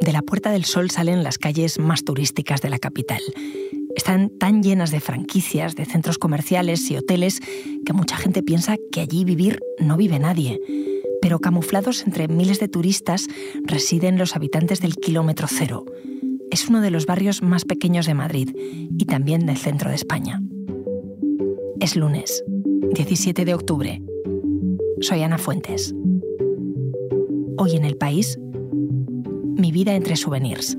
De la Puerta del Sol salen las calles más turísticas de la capital. Están tan llenas de franquicias, de centros comerciales y hoteles que mucha gente piensa que allí vivir no vive nadie. Pero camuflados entre miles de turistas residen los habitantes del kilómetro cero. Es uno de los barrios más pequeños de Madrid y también del centro de España. Es lunes, 17 de octubre. Soy Ana Fuentes. Hoy en el país, mi vida entre souvenirs.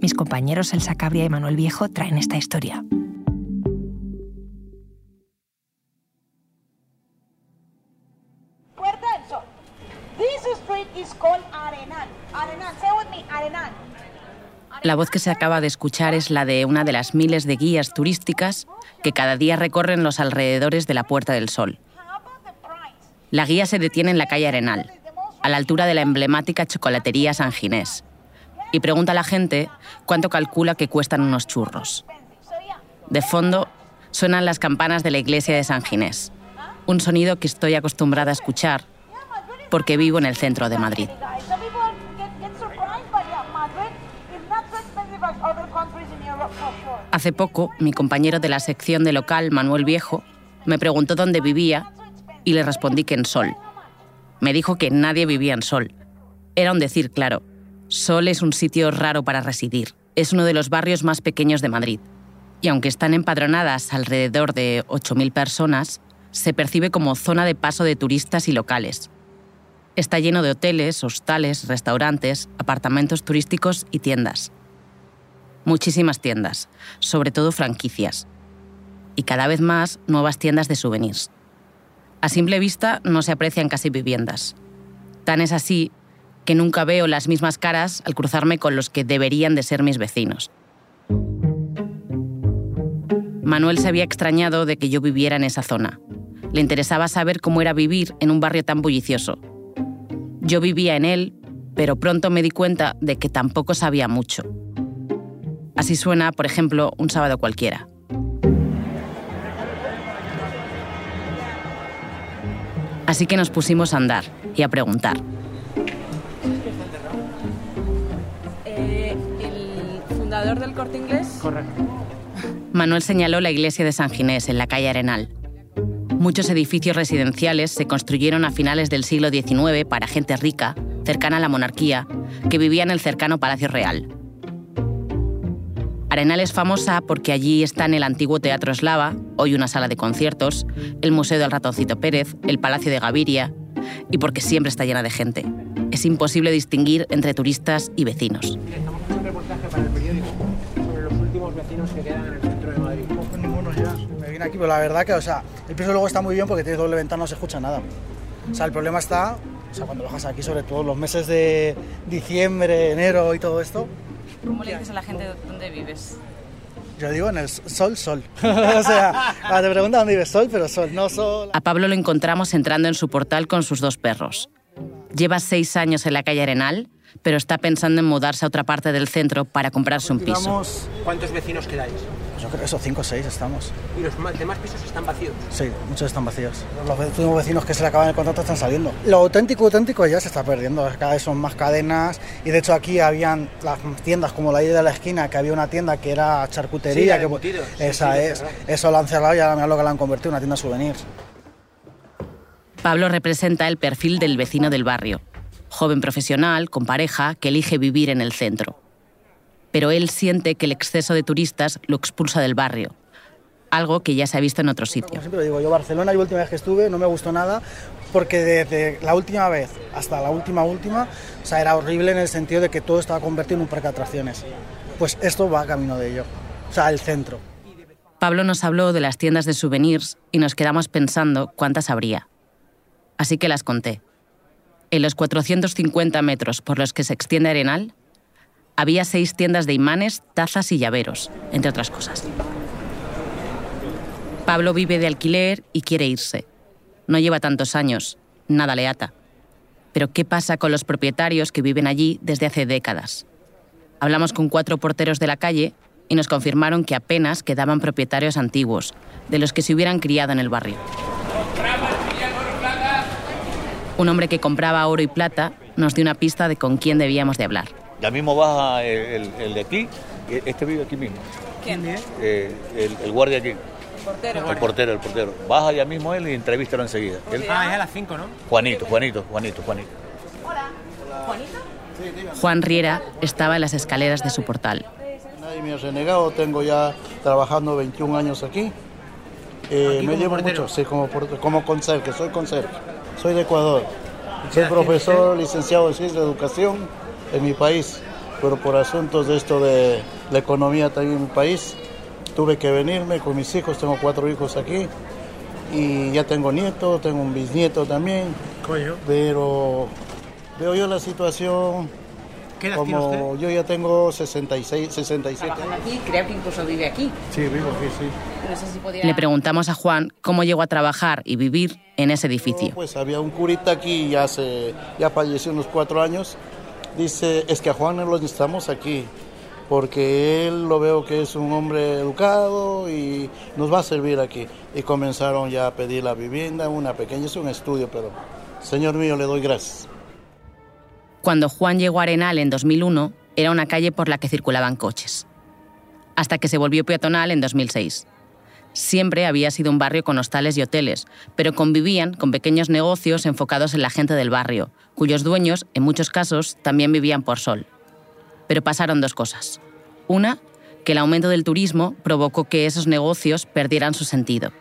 Mis compañeros Elsa Cabria y Manuel Viejo traen esta historia. La voz que se acaba de escuchar es la de una de las miles de guías turísticas que cada día recorren los alrededores de la Puerta del Sol. La guía se detiene en la calle Arenal, a la altura de la emblemática chocolatería San Ginés, y pregunta a la gente cuánto calcula que cuestan unos churros. De fondo suenan las campanas de la iglesia de San Ginés, un sonido que estoy acostumbrada a escuchar porque vivo en el centro de Madrid. Hace poco, mi compañero de la sección de local, Manuel Viejo, me preguntó dónde vivía y le respondí que en Sol. Me dijo que nadie vivía en Sol. Era un decir claro. Sol es un sitio raro para residir. Es uno de los barrios más pequeños de Madrid. Y aunque están empadronadas alrededor de 8.000 personas, se percibe como zona de paso de turistas y locales. Está lleno de hoteles, hostales, restaurantes, apartamentos turísticos y tiendas. Muchísimas tiendas, sobre todo franquicias. Y cada vez más nuevas tiendas de souvenirs. A simple vista no se aprecian casi viviendas. Tan es así que nunca veo las mismas caras al cruzarme con los que deberían de ser mis vecinos. Manuel se había extrañado de que yo viviera en esa zona. Le interesaba saber cómo era vivir en un barrio tan bullicioso. Yo vivía en él, pero pronto me di cuenta de que tampoco sabía mucho. Así suena, por ejemplo, un sábado cualquiera. Así que nos pusimos a andar y a preguntar. Eh, el fundador del corte inglés. Manuel señaló la iglesia de San Ginés, en la calle Arenal. Muchos edificios residenciales se construyeron a finales del siglo XIX para gente rica, cercana a la monarquía, que vivía en el cercano Palacio Real. Arenal es famosa porque allí están el antiguo Teatro Eslava, hoy una sala de conciertos, el Museo del Ratoncito Pérez, el Palacio de Gaviria, y porque siempre está llena de gente. Es imposible distinguir entre turistas y vecinos. Estamos haciendo un reportaje para el periódico sobre los últimos vecinos que quedan en el centro de Madrid. Pues ninguno ya. Me vine aquí, pero la verdad que, o sea, el piso luego está muy bien porque tiene doble ventana, no se escucha nada. O sea, el problema está, o sea, cuando bajas aquí, sobre todo los meses de diciembre, enero y todo esto, ¿Cómo le dices a la gente dónde vives? yo digo en el sol, sol. o sea, ahora te preguntan dónde vives, sol, pero sol, no sol. A Pablo lo encontramos entrando en su portal con sus dos perros. Lleva seis años en la calle Arenal, pero está pensando en mudarse a otra parte del centro para comprarse un piso. ¿Cuántos vecinos quedáis? Pues yo creo eso, cinco o seis estamos. Y los demás pisos están vacíos. Sí, muchos están vacíos. Los últimos vecinos que se le acaban el contrato están saliendo. Lo auténtico, auténtico ya se está perdiendo. Cada vez son más cadenas. Y de hecho aquí habían las tiendas como la de la esquina, que había una tienda que era charcutería. Sí, la de que, embutidos. Sí, esa sí, es. Eso lo han cerrado y ahora mira lo que la han convertido en una tienda de souvenirs. Pablo representa el perfil del vecino del barrio, joven profesional, con pareja, que elige vivir en el centro. Pero él siente que el exceso de turistas lo expulsa del barrio, algo que ya se ha visto en otros Como sitios. siempre digo, yo Barcelona, la última vez que estuve, no me gustó nada, porque desde la última vez hasta la última última, o sea, era horrible en el sentido de que todo estaba convertido en un parque de atracciones. Pues esto va camino de ello. O sea, el centro. Pablo nos habló de las tiendas de souvenirs y nos quedamos pensando cuántas habría. Así que las conté. En los 450 metros por los que se extiende Arenal, había seis tiendas de imanes, tazas y llaveros, entre otras cosas. Pablo vive de alquiler y quiere irse. No lleva tantos años, nada le ata. Pero ¿qué pasa con los propietarios que viven allí desde hace décadas? Hablamos con cuatro porteros de la calle y nos confirmaron que apenas quedaban propietarios antiguos, de los que se hubieran criado en el barrio. Un hombre que compraba oro y plata nos dio una pista de con quién debíamos de hablar. Ya mismo baja el, el- el de aquí, y este vive aquí mismo, ¿Quién? eh, el, el guardia aquí, Portero. el portero, el portero. Baja ya mismo él y entrevístalo enseguida. Él- Ah, es a las 5, ¿no? Juanito, Juanito, Juanito, Juanito. Juan Riera estaba en las escaleras de su portal. Nadie me ha renegado, tengo ya trabajando 21 años aquí. Eh, Aquí me llevo portero. mucho, sí, como, como conserje, soy conserje. Soy de Ecuador. Soy profesor licenciado en ciencia de educación en mi país, pero por asuntos de esto de la economía también en mi país, tuve que venirme con mis hijos, tengo cuatro hijos aquí y ya tengo nietos, tengo un bisnieto también, Coño. pero veo yo la situación ¿Qué edad tiene como usted? yo ya tengo 66, 67 Trabajando aquí, creo que incluso vive aquí. Sí, vivo aquí, sí. No sé si podía... Le preguntamos a Juan cómo llegó a trabajar y vivir en ese No, edificio. pues había un curita aquí, ya, se, ya falleció unos cuatro años. Dice, es que a Juan no lo necesitamos aquí, porque él lo veo que es un hombre educado y nos va a servir aquí. Y comenzaron ya a pedir la vivienda, una pequeña, es un estudio, pero señor mío, le doy gracias. Cuando Juan llegó a Arenal en 2001, era una calle por la que circulaban coches. Hasta que se volvió peatonal en 2006. Siempre había sido un barrio con hostales y hoteles, pero convivían con pequeños negocios enfocados en la gente del barrio, cuyos dueños, en muchos casos, también vivían por sol. Pero pasaron dos cosas. Una, que el aumento del turismo provocó que esos negocios perdieran su sentido.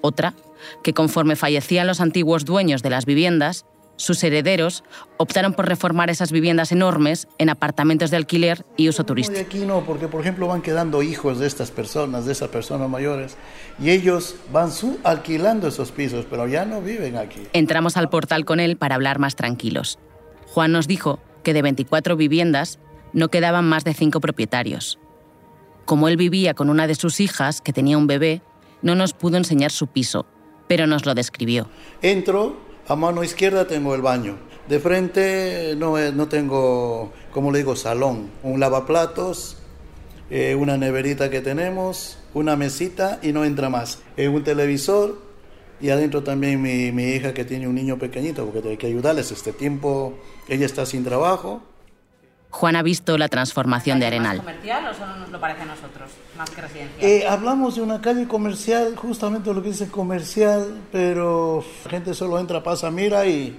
Otra, que conforme fallecían los antiguos dueños de las viviendas, sus herederos optaron por reformar esas viviendas enormes en apartamentos de alquiler y uso No, turístico. aquí no, porque por ejemplo van quedando hijos de estas personas, de esas personas mayores, y ellos van su alquilando esos pisos, pero ya no viven aquí. Entramos al portal con él para hablar más tranquilos. Juan nos dijo que de 24 viviendas no quedaban más de 5 propietarios. Como él vivía con una de sus hijas, que tenía un bebé, no nos pudo enseñar su piso, pero nos lo describió. Entro, a mano izquierda tengo el baño. De frente no, es- no tengo, como le digo, salón. Un lavaplatos, eh, una neverita que tenemos, una mesita y no entra más. Eh, un televisor y adentro también mi, mi hija que tiene un niño pequeñito porque hay que ayudarles. Este tiempo ella está sin trabajo. Juan ha visto la transformación de Arenal. comercial o solo nos lo parece a nosotros? Más que residencial. Eh, hablamos de una calle comercial, justamente lo que dice comercial, pero la gente solo entra, pasa, mira y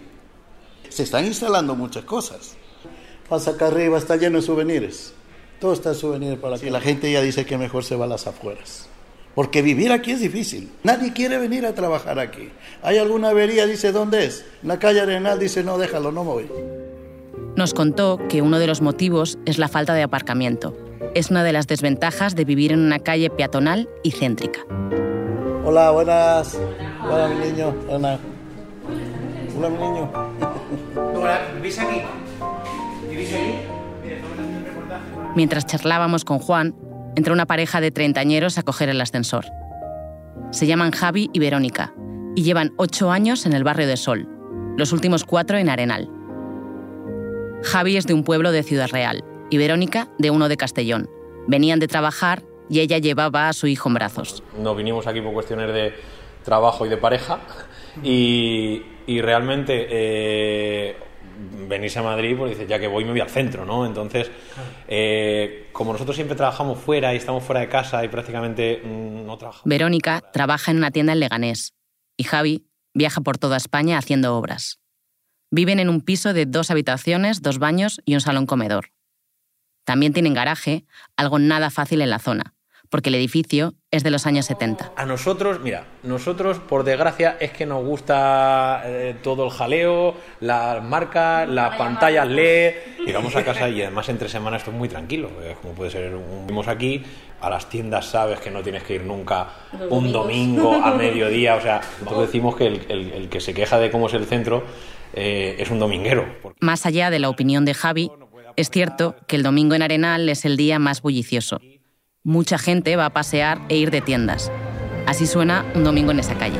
se están instalando muchas cosas. Pasa acá arriba, está lleno de souvenirs. Todo está souvenirs para que la gente ya dice que mejor se va a las afueras. Porque vivir aquí es difícil. Nadie quiere venir a trabajar aquí. Hay alguna avería, dice, ¿dónde es? En la calle Arenal dice, no, déjalo, no me voy. Nos contó que uno de los motivos es la falta de aparcamiento. Es una de las desventajas de vivir en una calle peatonal y céntrica. Hola, buenas. Hola, mi niño. Hola. Hola, mi niño. Hola, ¿vivís aquí? ¿Vivís reportaje. Mientras charlábamos con Juan, entró una pareja de treintañeros a coger el ascensor. Se llaman Javi y Verónica y llevan ocho años en el barrio de Sol, los últimos cuatro en Arenal. Javi es de un pueblo de Ciudad Real y Verónica de uno de Castellón. Venían de trabajar y ella llevaba a su hijo en brazos. No vinimos aquí por cuestiones de trabajo y de pareja y, y realmente eh, venirse a Madrid, pues dices, ya que voy me voy al centro, ¿no? Entonces, eh, como nosotros siempre trabajamos fuera y estamos fuera de casa y prácticamente mm, no trabajamos. Verónica trabaja en una tienda en Leganés y Javi viaja por toda España haciendo obras. Viven en un piso de dos habitaciones, dos baños y un salón comedor. También tienen garaje, algo nada fácil en la zona, porque el edificio es de los años 70. A nosotros, mira, nosotros por desgracia es que nos gusta eh, todo el jaleo, las marcas, las pantallas LED, llegamos a casa y además entre semanas esto es muy tranquilo, eh, como puede ser, un, vimos aquí, a las tiendas sabes que no tienes que ir nunca un domingo a mediodía, o sea, nosotros decimos que el, el- el que se queja de cómo es el centro eh, es un dominguero. porque- Más allá de la opinión de Javi, es cierto que el domingo en Arenal es el día más bullicioso. Mucha gente va a pasear e ir de tiendas. Así suena un domingo en esa calle.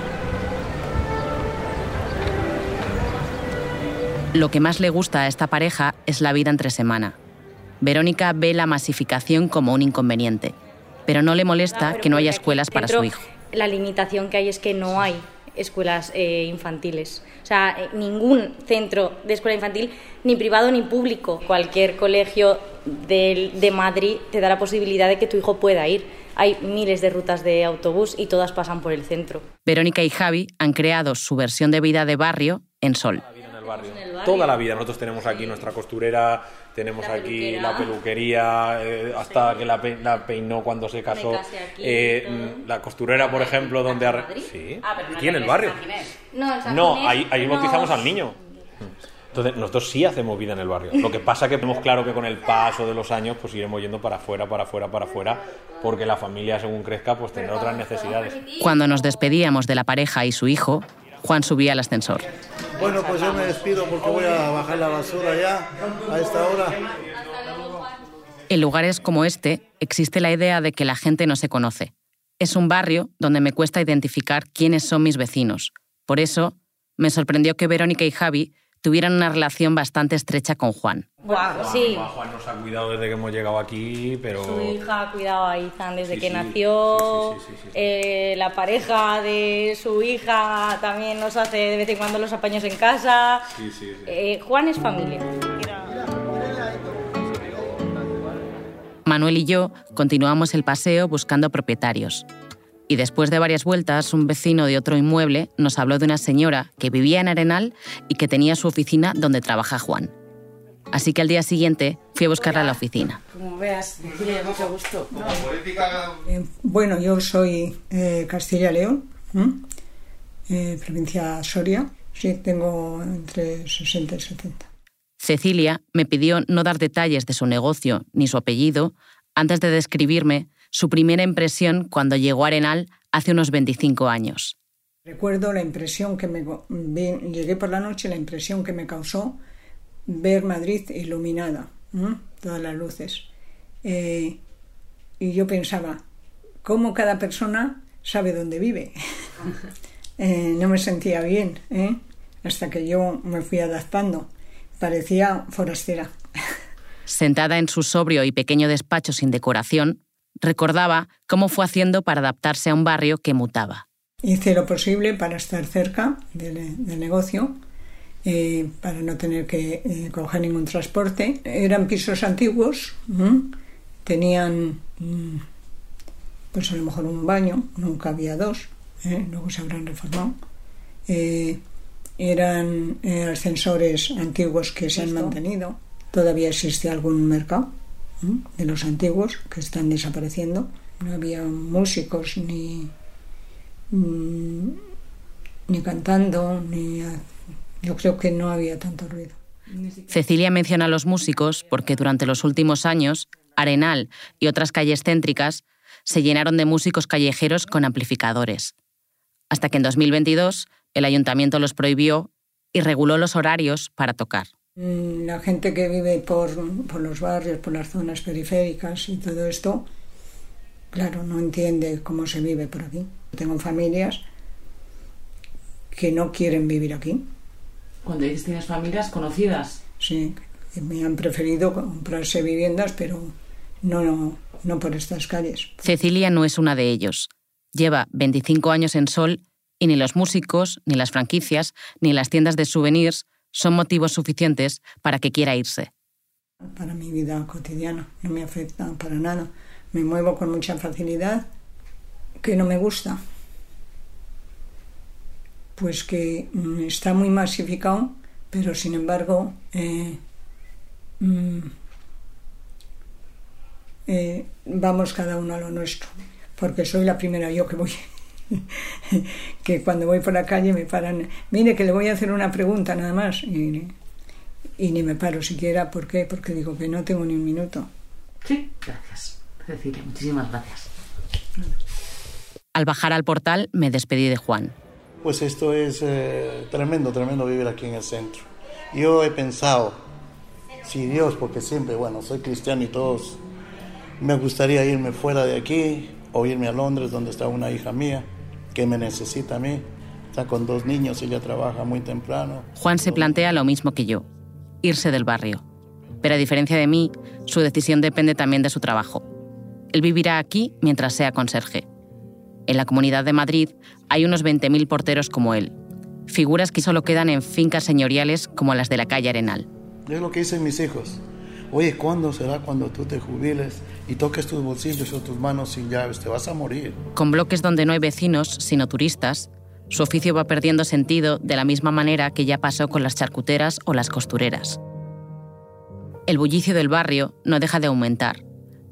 Lo que más le gusta a esta pareja es la vida entre semana. Verónica ve la masificación como un inconveniente, pero no le molesta que no haya escuelas para su hijo. La limitación que hay es que no hay escuelas eh, infantiles. O sea, eh, ningún centro de escuela infantil, ni privado ni público. Cualquier colegio del- de Madrid te da la posibilidad de que tu hijo pueda ir. Hay miles de rutas de autobús y todas pasan por el centro. Verónica y Javi han creado su versión de vida de barrio en Sol. Toda la vida. Nosotros tenemos aquí nuestra costurera, tenemos La aquí peluquera. la peluquería, eh, hasta que la, pe- la peinó cuando se casó. aquí Eh, mm, la costurera, por ejemplo, donde... arre- Sí, Ah, pero no aquí en el barrio. No, en San No, Ginés ahí, ahí no- bautizamos al niño. Entonces, nosotros sí hacemos vida en el barrio. Lo que pasa es que tenemos claro que con el paso de los años, pues iremos yendo para afuera, para afuera, para afuera, porque la familia, según crezca, pues tendrá otras necesidades. Cuando nos despedíamos de la pareja y su hijo, Juan subía al ascensor. Bueno, pues yo me despido porque voy a bajar la basura ya a esta hora. En lugares como este existe la idea de que la gente no se conoce. Es un barrio donde me cuesta identificar quiénes son mis vecinos. Por eso, me sorprendió que Verónica y Javi tuvieran una relación bastante estrecha con Juan. Bueno, sí. Juan, Juan nos ha cuidado desde que hemos llegado aquí, pero... Su hija ha cuidado a Izan desde Sí, que sí, nació. sí, sí, sí, sí, sí. Eh, la pareja de su hija también nos hace de vez en cuando los apaños en casa. Sí, sí, sí. Eh, Juan es familia. Manuel y yo continuamos el paseo buscando propietarios. Y después de varias vueltas, un vecino de otro inmueble nos habló de una señora que vivía en Arenal y que tenía su oficina donde trabaja Juan. Así que al día siguiente fui a buscarla a la oficina. Como veas, Cecilia, mucho gusto. Eh, bueno, yo soy eh, Castilla-León, ¿m? eh, provincia Soria. Sí, tengo entre 60 y 70. Cecilia me pidió no dar detalles de su negocio ni su apellido antes de describirme su primera impresión cuando llegó a Arenal hace unos 25 años. Recuerdo la impresión que me... llegué por la noche, la impresión que me causó ver Madrid iluminada, todas las luces. Eh, y yo pensaba, ¿cómo cada persona sabe dónde vive? Eh, no me sentía bien, ¿eh? hasta que yo me fui adaptando. Parecía forastera. Sentada en su sobrio y pequeño despacho sin decoración, recordaba cómo fue haciendo para adaptarse a un barrio que mutaba. Hice lo posible para estar cerca del, del negocio, eh, para no tener que eh, coger ningún transporte. Eran pisos antiguos, ¿m? tenían mm, pues a lo mejor un baño, nunca había dos, ¿eh? luego se habrán reformado. Eh, eran eh, ascensores antiguos que se han mantenido. Todavía existe algún mercado de los antiguos que están desapareciendo. No había músicos ni, mm, ni cantando, ni yo creo que no había tanto ruido. Cecilia menciona a los músicos porque durante los últimos años, Arenal y otras calles céntricas se llenaron de músicos callejeros con amplificadores. Hasta que en 2022 el ayuntamiento los prohibió y reguló los horarios para tocar. Mm, La gente que vive por, por los barrios, por las zonas periféricas y todo esto, claro, no entiende cómo se vive por aquí. Tengo familias que no quieren vivir aquí, Cuando dices tienes familias conocidas. sí, me han preferido comprarse viviendas, pero no, no, no por estas calles. Cecilia no es una de ellos. Lleva 25 años en Sol y ni los músicos, ni las franquicias, ni las tiendas de souvenirs son motivos suficientes para que quiera irse. para mi vida cotidiana, no me afecta para nada. Me muevo con mucha facilidad, que no me gusta. Pues que mm, está muy masificado, pero sin embargo eh, mm, eh, vamos cada uno a lo nuestro, porque soy la primera yo que voy. que cuando voy por la calle me paran, mire que le voy a hacer una pregunta nada más y, y ni me paro siquiera, ¿por qué? Porque digo que no tengo ni un minuto. Sí, gracias. Cecilia, muchísimas gracias. Al bajar al portal me despedí de Juan. Pues esto es eh, tremendo, tremendo vivir aquí en el centro. Yo he pensado, si Dios, porque siempre, bueno, soy cristiano y todos, me gustaría irme fuera de aquí o irme a Londres, donde está una hija mía que me necesita a mí. Está con dos niños, ella trabaja muy temprano. Juan se plantea lo mismo que yo, irse del barrio. Pero a diferencia de mí, su decisión depende también de su trabajo. Él vivirá aquí mientras sea conserje. En la Comunidad de Madrid hay unos 20.000 porteros como él, figuras que solo quedan en fincas señoriales como las de la calle Arenal. Es lo que dicen mis hijos. Oye, ¿cuándo será cuando tú te jubiles y toques tus bolsillos o tus manos sin llaves? Te vas a morir. Con bloques donde no hay vecinos, sino turistas, su oficio va perdiendo sentido de la misma manera que ya pasó con las charcuteras o las costureras. El bullicio del barrio no deja de aumentar,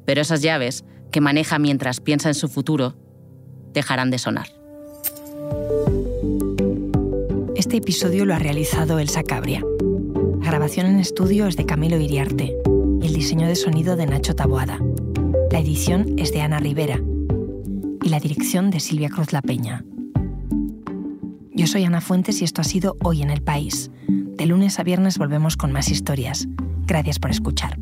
pero esas llaves, que maneja mientras piensa en su futuro, dejarán de sonar. Este episodio lo ha realizado Elsa Cabria. Grabación en estudio es de Camilo Iriarte y el diseño de sonido de Nacho Taboada. La edición es de Ana Rivera y la dirección de Silvia Cruz La Peña. Yo soy Ana Fuentes y esto ha sido Hoy en el País. De lunes a viernes volvemos con más historias. Gracias por escuchar.